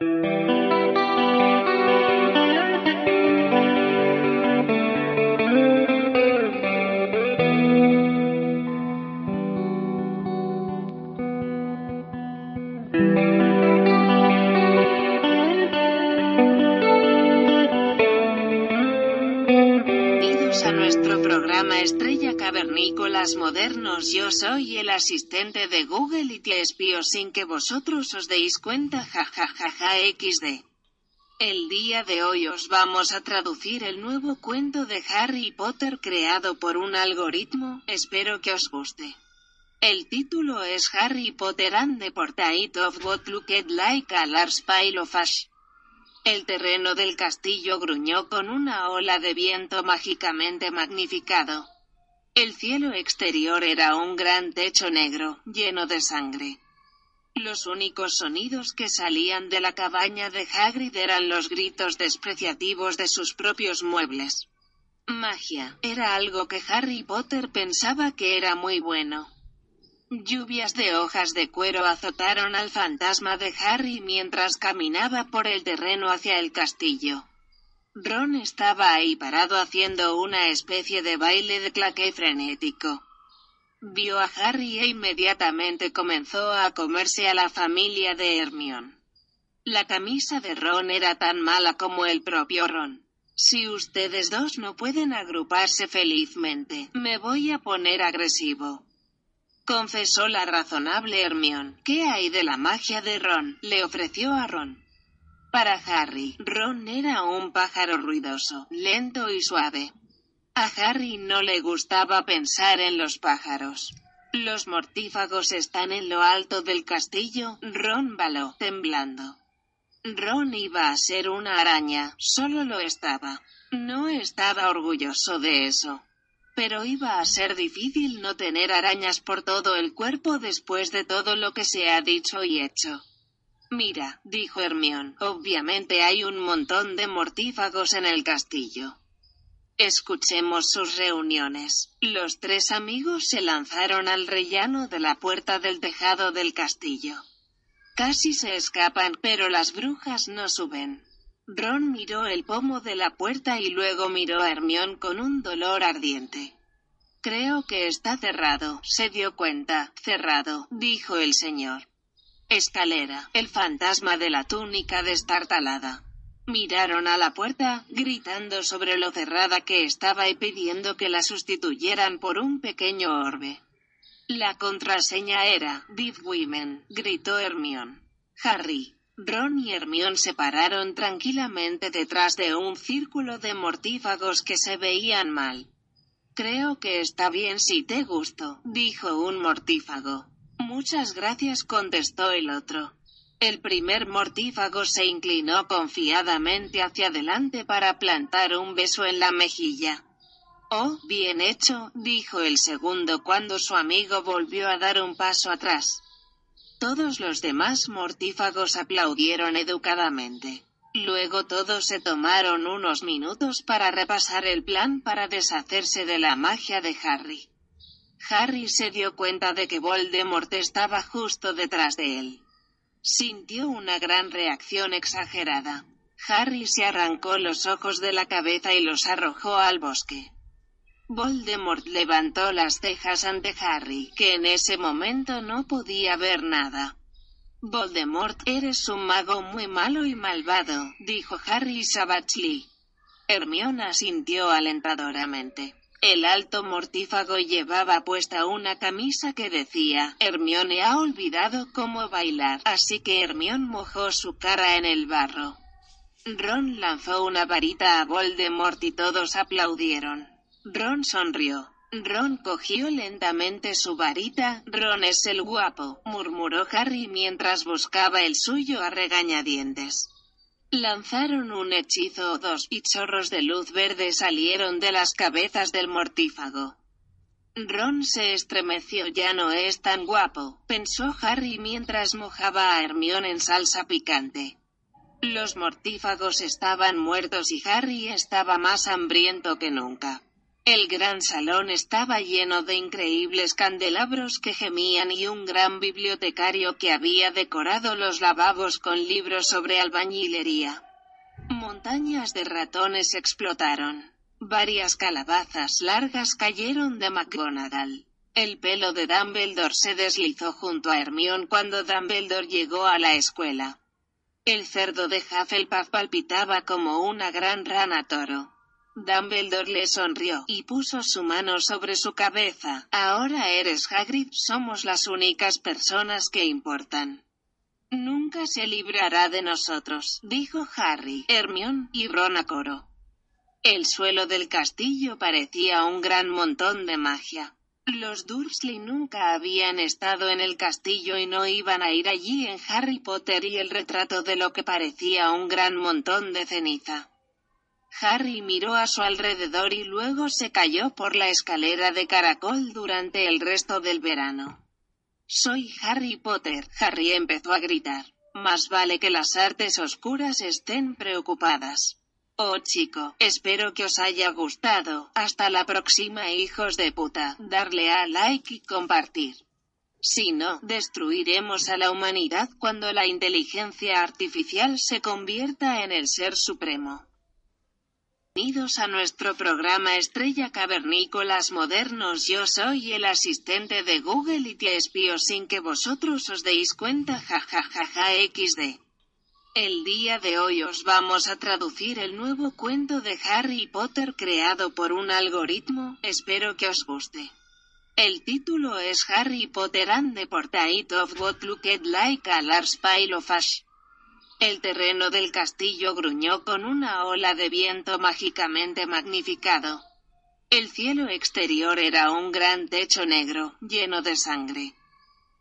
Thank you. Yo soy el asistente de Google y te espío sin que vosotros os deis cuenta. Jajajaja XD. El día de hoy os vamos a traducir el nuevo cuento de Harry Potter creado por un algoritmo. Espero que os guste. El título es Harry Potter and the Portrait of What Looked Like a Large Pile of Ash. El terreno del castillo gruñó con una ola de viento mágicamente magnificado. El cielo exterior era un gran techo negro, lleno de sangre. Los únicos sonidos que salían de la cabaña de Hagrid eran los gritos despreciativos de sus propios muebles. Magia, era algo que Harry Potter pensaba que era muy bueno. Lluvias de hojas de cuero azotaron al fantasma de Harry mientras caminaba por el terreno hacia el castillo. Ron estaba ahí parado haciendo una especie de baile de claqué frenético. Vio a Harry e inmediatamente comenzó a comerse a la familia de Hermione. La camisa de Ron era tan mala como el propio Ron. Si ustedes dos no pueden agruparse felizmente, me voy a poner agresivo. Confesó la razonable Hermione. ¿Qué hay de la magia de Ron? Le ofreció a Ron. Para Harry, Ron era un pájaro ruidoso, lento y suave. A Harry no le gustaba pensar en los pájaros. Los mortífagos están en lo alto del castillo, Ron baló, temblando. Ron iba a ser una araña, solo lo estaba. No estaba orgulloso de eso pero iba a ser difícil no tener arañas por todo el cuerpo después de todo lo que se ha dicho y hecho. Mira, dijo Hermión, obviamente hay un montón de mortífagos en el castillo. Escuchemos sus reuniones. Los tres amigos se lanzaron al rellano de la puerta del tejado del castillo. Casi se escapan, pero las brujas no suben. Ron miró el pomo de la puerta y luego miró a Hermión con un dolor ardiente. Creo que está cerrado, se dio cuenta, cerrado, dijo el señor. Escalera, el fantasma de la túnica destartalada. Miraron a la puerta, gritando sobre lo cerrada que estaba y pidiendo que la sustituyeran por un pequeño orbe. La contraseña era, Big Women, gritó Hermión. Harry, Ron y Hermión se pararon tranquilamente detrás de un círculo de mortífagos que se veían mal. Creo que está bien si te gusto, dijo un mortífago. Muchas gracias, contestó el otro. El primer mortífago se inclinó confiadamente hacia adelante para plantar un beso en la mejilla. Oh, bien hecho, dijo el segundo cuando su amigo volvió a dar un paso atrás. Todos los demás mortífagos aplaudieron educadamente. Luego todos se tomaron unos minutos para repasar el plan para deshacerse de la magia de Harry. Harry se dio cuenta de que Voldemort estaba justo detrás de él. Sintió una gran reacción exagerada. Harry se arrancó los ojos de la cabeza y los arrojó al bosque. Voldemort levantó las cejas ante Harry, que en ese momento no podía ver nada. Voldemort, eres un mago muy malo y malvado, dijo Harry Savagely. Hermiona sintió alentadoramente. El alto mortífago llevaba puesta una camisa que decía, Hermione ha olvidado cómo bailar, así que Hermione mojó su cara en el barro. Ron lanzó una varita a Voldemort y todos aplaudieron. Ron sonrió. Ron cogió lentamente su varita. Ron es el guapo, murmuró Harry mientras buscaba el suyo a regañadientes. Lanzaron un hechizo o dos, y chorros de luz verde salieron de las cabezas del mortífago. Ron se estremeció. Ya no es tan guapo, pensó Harry mientras mojaba a Hermione en salsa picante. Los mortífagos estaban muertos y Harry estaba más hambriento que nunca. El gran salón estaba lleno de increíbles candelabros que gemían y un gran bibliotecario que había decorado los lavabos con libros sobre albañilería. Montañas de ratones explotaron. Varias calabazas largas cayeron de McGonagall. El pelo de Dumbledore se deslizó junto a Hermione cuando Dumbledore llegó a la escuela. El cerdo de Hufflepuff palpitaba como una gran rana toro. Dumbledore le sonrió y puso su mano sobre su cabeza. Ahora eres Hagrid, somos las únicas personas que importan. Nunca se librará de nosotros, dijo Harry, Hermione y Ron a coro. El suelo del castillo parecía un gran montón de magia. Los Dursley nunca habían estado en el castillo y no iban a ir allí en Harry Potter y el retrato de lo que parecía un gran montón de ceniza. Harry miró a su alrededor y luego se cayó por la escalera de caracol durante el resto del verano. Soy Harry Potter. Harry empezó a gritar. Más vale que las artes oscuras estén preocupadas. Oh chico, espero que os haya gustado. Hasta la próxima hijos de puta. Darle a like y compartir. Si no, destruiremos a la humanidad cuando la inteligencia artificial se convierta en el ser supremo. Bienvenidos a nuestro programa Estrella Cavernícolas Modernos. Yo soy el asistente de Google y te espío sin que vosotros os deis cuenta. Jajajaja XD. El día de hoy os vamos a traducir el nuevo cuento de Harry Potter creado por un algoritmo. Espero que os guste. El título es Harry Potter and the Portrait of What Looked Like a Large Pile of Ash. El terreno del castillo gruñó con una ola de viento mágicamente magnificado. El cielo exterior era un gran techo negro, lleno de sangre.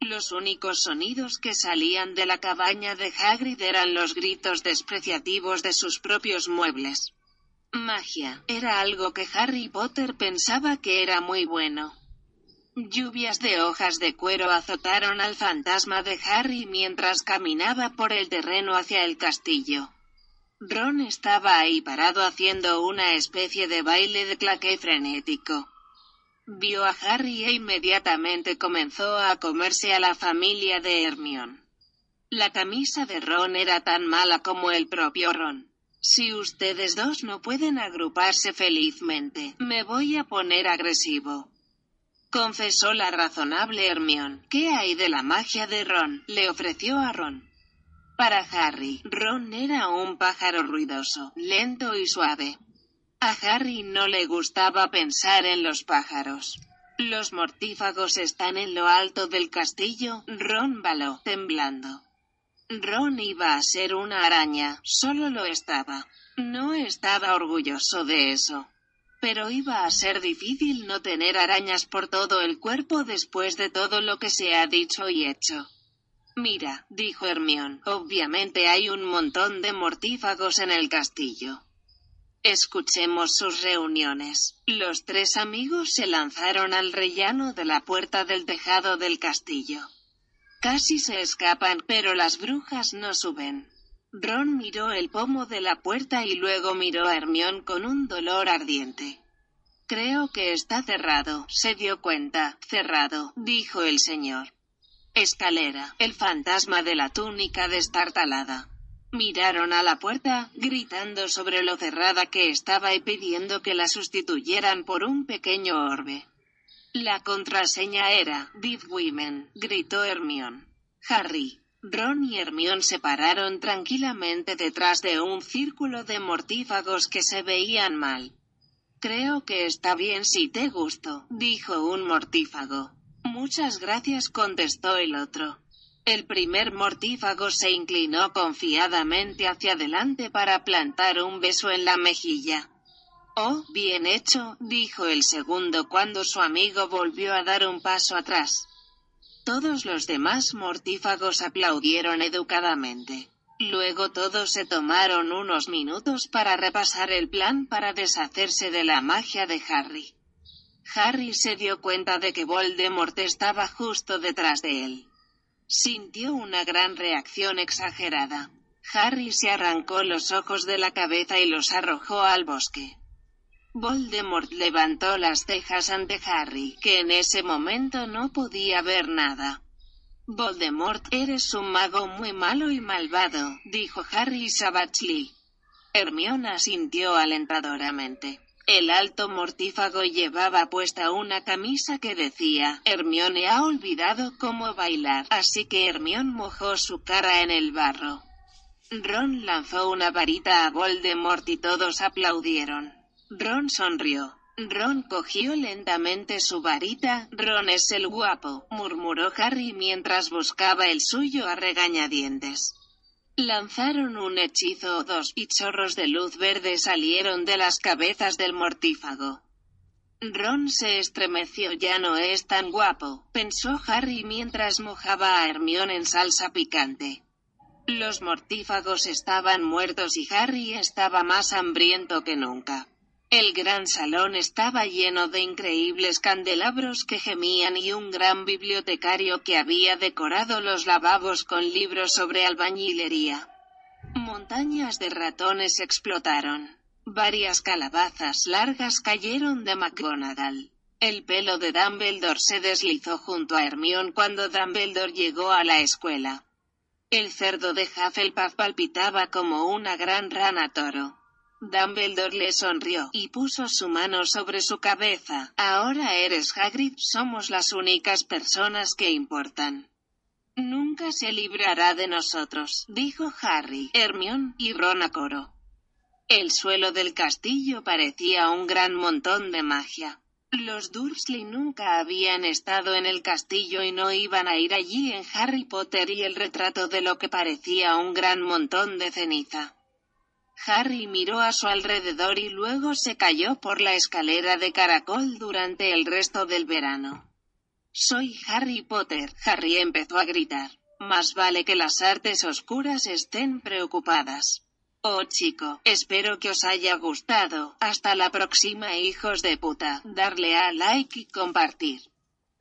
Los únicos sonidos que salían de la cabaña de Hagrid eran los gritos despreciativos de sus propios muebles. Magia, era algo que Harry Potter pensaba que era muy bueno. Lluvias de hojas de cuero azotaron al fantasma de Harry mientras caminaba por el terreno hacia el castillo. Ron estaba ahí parado haciendo una especie de baile de claque frenético. Vio a Harry e inmediatamente comenzó a comerse a la familia de Hermione. La camisa de Ron era tan mala como el propio Ron. Si ustedes dos no pueden agruparse felizmente, me voy a poner agresivo confesó la razonable Hermione. ¿Qué hay de la magia de Ron? le ofreció a Ron. Para Harry, Ron era un pájaro ruidoso, lento y suave. A Harry no le gustaba pensar en los pájaros. Los mortífagos están en lo alto del castillo, Ron baló, temblando. Ron iba a ser una araña, solo lo estaba. No estaba orgulloso de eso. Pero iba a ser difícil no tener arañas por todo el cuerpo después de todo lo que se ha dicho y hecho. Mira, dijo Hermión, obviamente hay un montón de mortífagos en el castillo. Escuchemos sus reuniones. Los tres amigos se lanzaron al rellano de la puerta del tejado del castillo. Casi se escapan, pero las brujas no suben. Ron miró el pomo de la puerta y luego miró a Hermión con un dolor ardiente. Creo que está cerrado, se dio cuenta, cerrado, dijo el señor. Escalera, el fantasma de la túnica destartalada. Miraron a la puerta, gritando sobre lo cerrada que estaba y pidiendo que la sustituyeran por un pequeño orbe. La contraseña era, Dead Women, gritó Hermión. Harry, Ron y Hermione se pararon tranquilamente detrás de un círculo de mortífagos que se veían mal. Creo que está bien si te gusto, dijo un mortífago. Muchas gracias, contestó el otro. El primer mortífago se inclinó confiadamente hacia adelante para plantar un beso en la mejilla. Oh, bien hecho, dijo el segundo cuando su amigo volvió a dar un paso atrás. Todos los demás mortífagos aplaudieron educadamente. Luego todos se tomaron unos minutos para repasar el plan para deshacerse de la magia de Harry. Harry se dio cuenta de que Voldemort estaba justo detrás de él. Sintió una gran reacción exagerada. Harry se arrancó los ojos de la cabeza y los arrojó al bosque. Voldemort levantó las cejas ante Harry, que en ese momento no podía ver nada. Voldemort, eres un mago muy malo y malvado, dijo Harry Savagely. Hermione sintió alentadoramente. El alto mortífago llevaba puesta una camisa que decía, Hermione ha olvidado cómo bailar, así que Hermione mojó su cara en el barro. Ron lanzó una varita a Voldemort y todos aplaudieron. Ron sonrió. Ron cogió lentamente su varita. Ron es el guapo, murmuró Harry mientras buscaba el suyo a regañadientes. Lanzaron un hechizo o dos, y chorros de luz verde salieron de las cabezas del mortífago. Ron se estremeció. Ya no es tan guapo, pensó Harry mientras mojaba a Hermione en salsa picante. Los mortífagos estaban muertos y Harry estaba más hambriento que nunca. El gran salón estaba lleno de increíbles candelabros que gemían y un gran bibliotecario que había decorado los lavabos con libros sobre albañilería. Montañas de ratones explotaron. Varias calabazas largas cayeron de McGonagall. El pelo de Dumbledore se deslizó junto a Hermione cuando Dumbledore llegó a la escuela. El cerdo de Hufflepuff palpitaba como una gran rana toro. Dumbledore le sonrió y puso su mano sobre su cabeza. Ahora eres Hagrid, somos las únicas personas que importan. Nunca se librará de nosotros, dijo Harry, Hermione y Ron a coro. El suelo del castillo parecía un gran montón de magia. Los Dursley nunca habían estado en el castillo y no iban a ir allí en Harry Potter y el retrato de lo que parecía un gran montón de ceniza. Harry miró a su alrededor y luego se cayó por la escalera de caracol durante el resto del verano. Soy Harry Potter, Harry empezó a gritar. Más vale que las artes oscuras estén preocupadas. Oh chico, espero que os haya gustado. Hasta la próxima hijos de puta. Darle a like y compartir.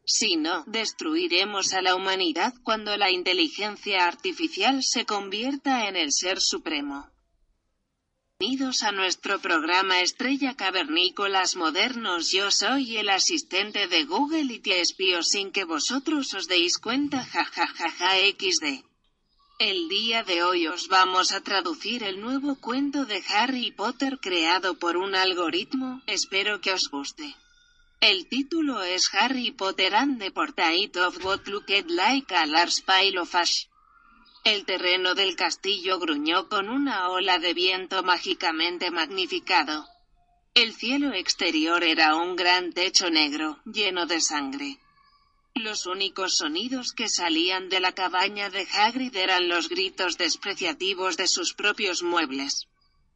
Si no, destruiremos a la humanidad cuando la inteligencia artificial se convierta en el ser supremo. Bienvenidos a nuestro programa Estrella Cavernícolas Modernos. Yo soy el asistente de Google y te espío sin que vosotros os deis cuenta. Jajajaja XD. El día de hoy os vamos a traducir el nuevo cuento de Harry Potter creado por un algoritmo. Espero que os guste. El título es Harry Potter and the Portrait of What Looked Like a Large Pile of Ash. El terreno del castillo gruñó con una ola de viento mágicamente magnificado. El cielo exterior era un gran techo negro, lleno de sangre. Los únicos sonidos que salían de la cabaña de Hagrid eran los gritos despreciativos de sus propios muebles.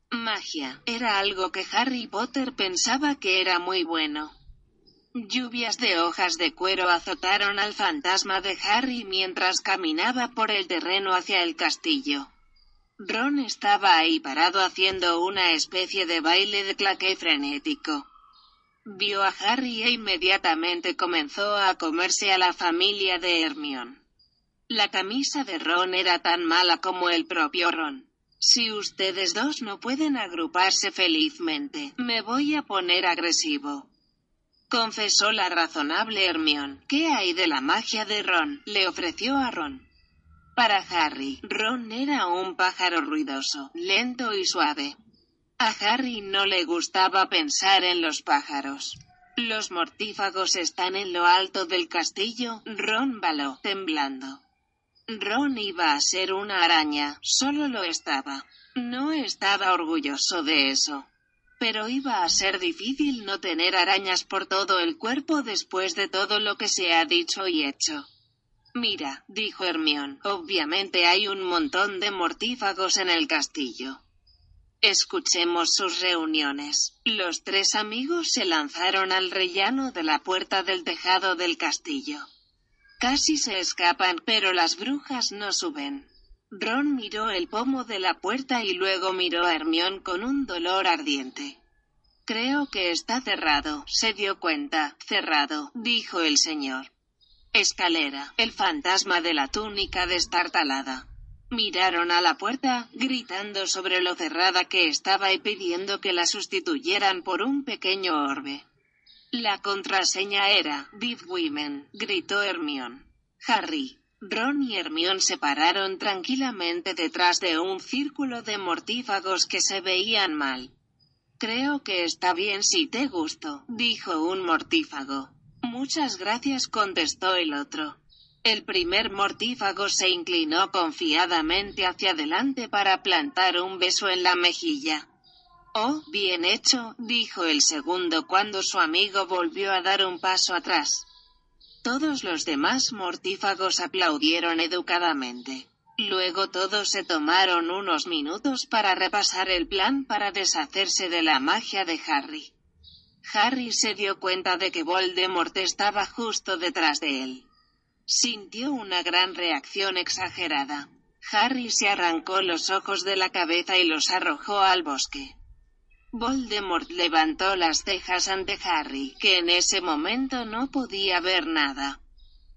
Magia, era algo que Harry Potter pensaba que era muy bueno. Lluvias de hojas de cuero azotaron al fantasma de Harry mientras caminaba por el terreno hacia el castillo. Ron estaba ahí parado haciendo una especie de baile de claque frenético. Vio a Harry e inmediatamente comenzó a comerse a la familia de Hermione. La camisa de Ron era tan mala como el propio Ron. Si ustedes dos no pueden agruparse felizmente, me voy a poner agresivo confesó la razonable Hermione. ¿Qué hay de la magia de Ron? le ofreció a Ron. Para Harry, Ron era un pájaro ruidoso, lento y suave. A Harry no le gustaba pensar en los pájaros. Los mortífagos están en lo alto del castillo, Ron baló, temblando. Ron iba a ser una araña, solo lo estaba. No estaba orgulloso de eso pero iba a ser difícil no tener arañas por todo el cuerpo después de todo lo que se ha dicho y hecho. Mira, dijo Hermión, obviamente hay un montón de mortífagos en el castillo. Escuchemos sus reuniones. Los tres amigos se lanzaron al rellano de la puerta del tejado del castillo. Casi se escapan, pero las brujas no suben. Ron miró el pomo de la puerta y luego miró a Hermión con un dolor ardiente. Creo que está cerrado, se dio cuenta, cerrado, dijo el señor. Escalera, el fantasma de la túnica destartalada. Miraron a la puerta, gritando sobre lo cerrada que estaba y pidiendo que la sustituyeran por un pequeño orbe. La contraseña era Deep Women, gritó Hermión. Harry, Ron y Hermión se pararon tranquilamente detrás de un círculo de mortífagos que se veían mal. Creo que está bien si te gusto, dijo un mortífago. Muchas gracias, contestó el otro. El primer mortífago se inclinó confiadamente hacia adelante para plantar un beso en la mejilla. Oh, bien hecho, dijo el segundo cuando su amigo volvió a dar un paso atrás. Todos los demás mortífagos aplaudieron educadamente. Luego todos se tomaron unos minutos para repasar el plan para deshacerse de la magia de Harry. Harry se dio cuenta de que Voldemort estaba justo detrás de él. Sintió una gran reacción exagerada. Harry se arrancó los ojos de la cabeza y los arrojó al bosque. Voldemort levantó las cejas ante Harry, que en ese momento no podía ver nada.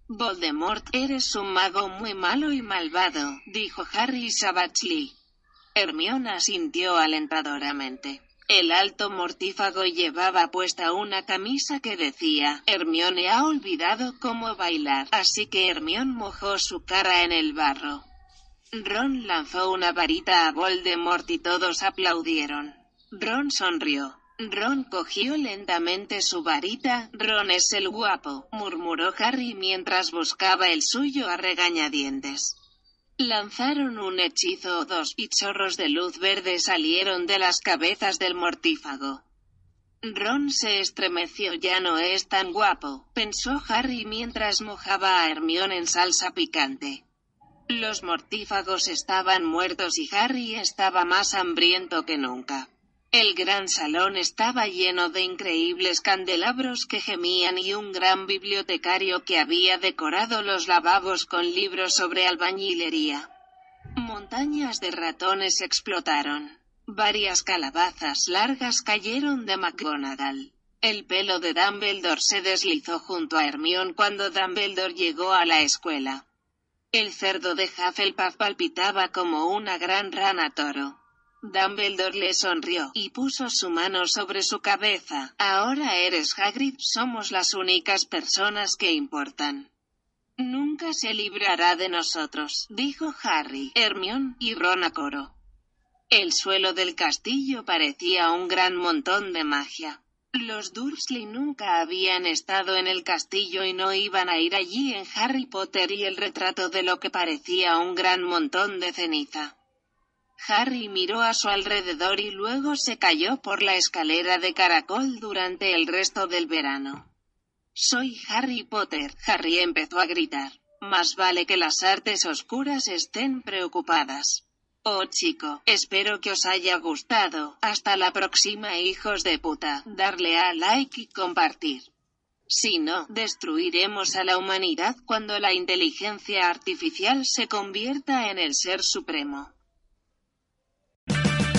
Voldemort, eres un mago muy malo y malvado, dijo Harry Savagely. Hermione sintió alentadoramente. El alto mortífago llevaba puesta una camisa que decía, Hermione ha olvidado cómo bailar, así que Hermione mojó su cara en el barro. Ron lanzó una varita a Voldemort y todos aplaudieron. Ron sonrió. Ron cogió lentamente su varita. Ron es el guapo, murmuró Harry mientras buscaba el suyo a regañadientes. Lanzaron un hechizo o dos, y chorros de luz verde salieron de las cabezas del mortífago. Ron se estremeció, ya no es tan guapo, pensó Harry mientras mojaba a Hermione en salsa picante. Los mortífagos estaban muertos y Harry estaba más hambriento que nunca. El gran salón estaba lleno de increíbles candelabros que gemían y un gran bibliotecario que había decorado los lavabos con libros sobre albañilería. Montañas de ratones explotaron. Varias calabazas largas cayeron de McGonagall. El pelo de Dumbledore se deslizó junto a Hermione cuando Dumbledore llegó a la escuela. El cerdo de Hufflepuff palpitaba como una gran rana toro. Dumbledore le sonrió y puso su mano sobre su cabeza. Ahora eres Hagrid, somos las únicas personas que importan. Nunca se librará de nosotros, dijo Harry, Hermione y Ron a coro. El suelo del castillo parecía un gran montón de magia. Los Dursley nunca habían estado en el castillo y no iban a ir allí en Harry Potter y el retrato de lo que parecía un gran montón de ceniza. Harry miró a su alrededor y luego se cayó por la escalera de caracol durante el resto del verano. Soy Harry Potter. Harry empezó a gritar. Más vale que las artes oscuras estén preocupadas. Oh chico, espero que os haya gustado. Hasta la próxima hijos de puta. Darle a like y compartir. Si no, destruiremos a la humanidad cuando la inteligencia artificial se convierta en el ser supremo.